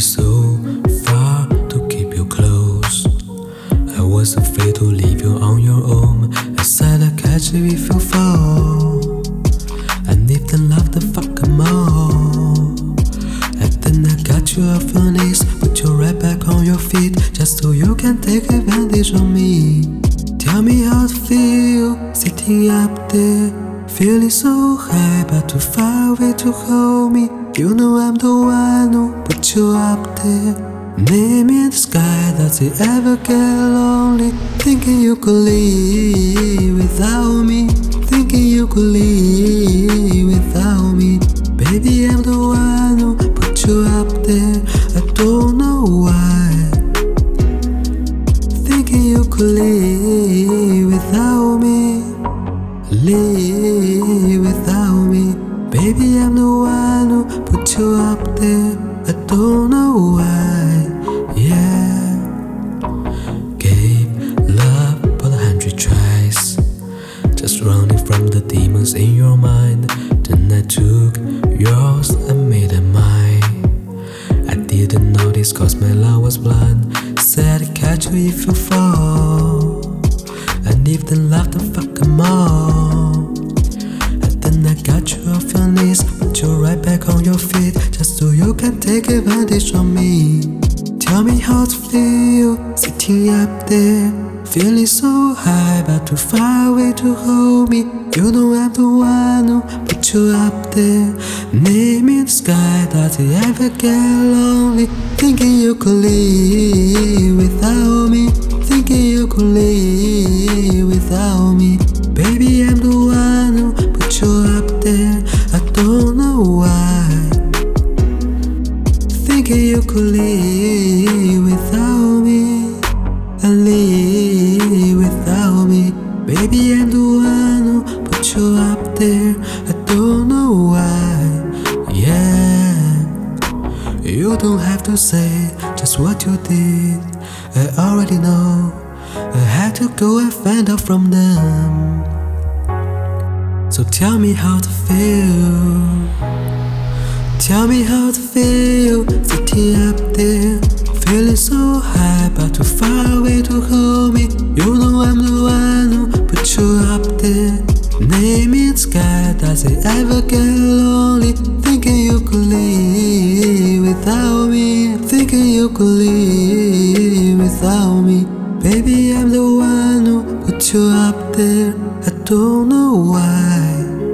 so far to keep you close. I was afraid to leave you on your own. I said I'd catch you if you fall. And if the love the fuck I'm all. And then I got you off your knees, put you right back on your feet, just so you can take advantage of me. Tell me how to feel sitting up there feeling so high, but too far away to hold me. You know I'm the one who put you up there. Name in the sky, does it ever get lonely? Thinking you could leave without me. Thinking you could leave without me. Baby, I'm the one who put you up there. I don't know why. Thinking you could leave without me. Leave without me. Baby, I'm the one who put you up there. I don't know why. Yeah. Gave love for a hundred tries. Just running from the demons in your mind. Then I took yours and made it mine. I didn't notice cause my love was blind. Said I'd catch you if you fall. Got you off your knees, put you right back on your feet, just so you can take advantage of me. Tell me how to feel sitting up there, feeling so high, but too far away to hold me. You know I'm the one who put you up there. Name in the sky, does it ever get lonely? Thinking you could leave without me. Thinking you could leave without you could leave without me. And leave without me. Baby, I'm the one who put you up there. I don't know why. Yeah. You don't have to say just what you did. I already know. I had to go and find out from them. So tell me how to feel. Tell me how to feel sitting up there, feeling so high, but too far away to hold me. You know I'm the one who put you up there. Name it sky, does it ever get lonely? Thinking you could leave without me, thinking you could leave without me. Baby, I'm the one who put you up there. I don't know why.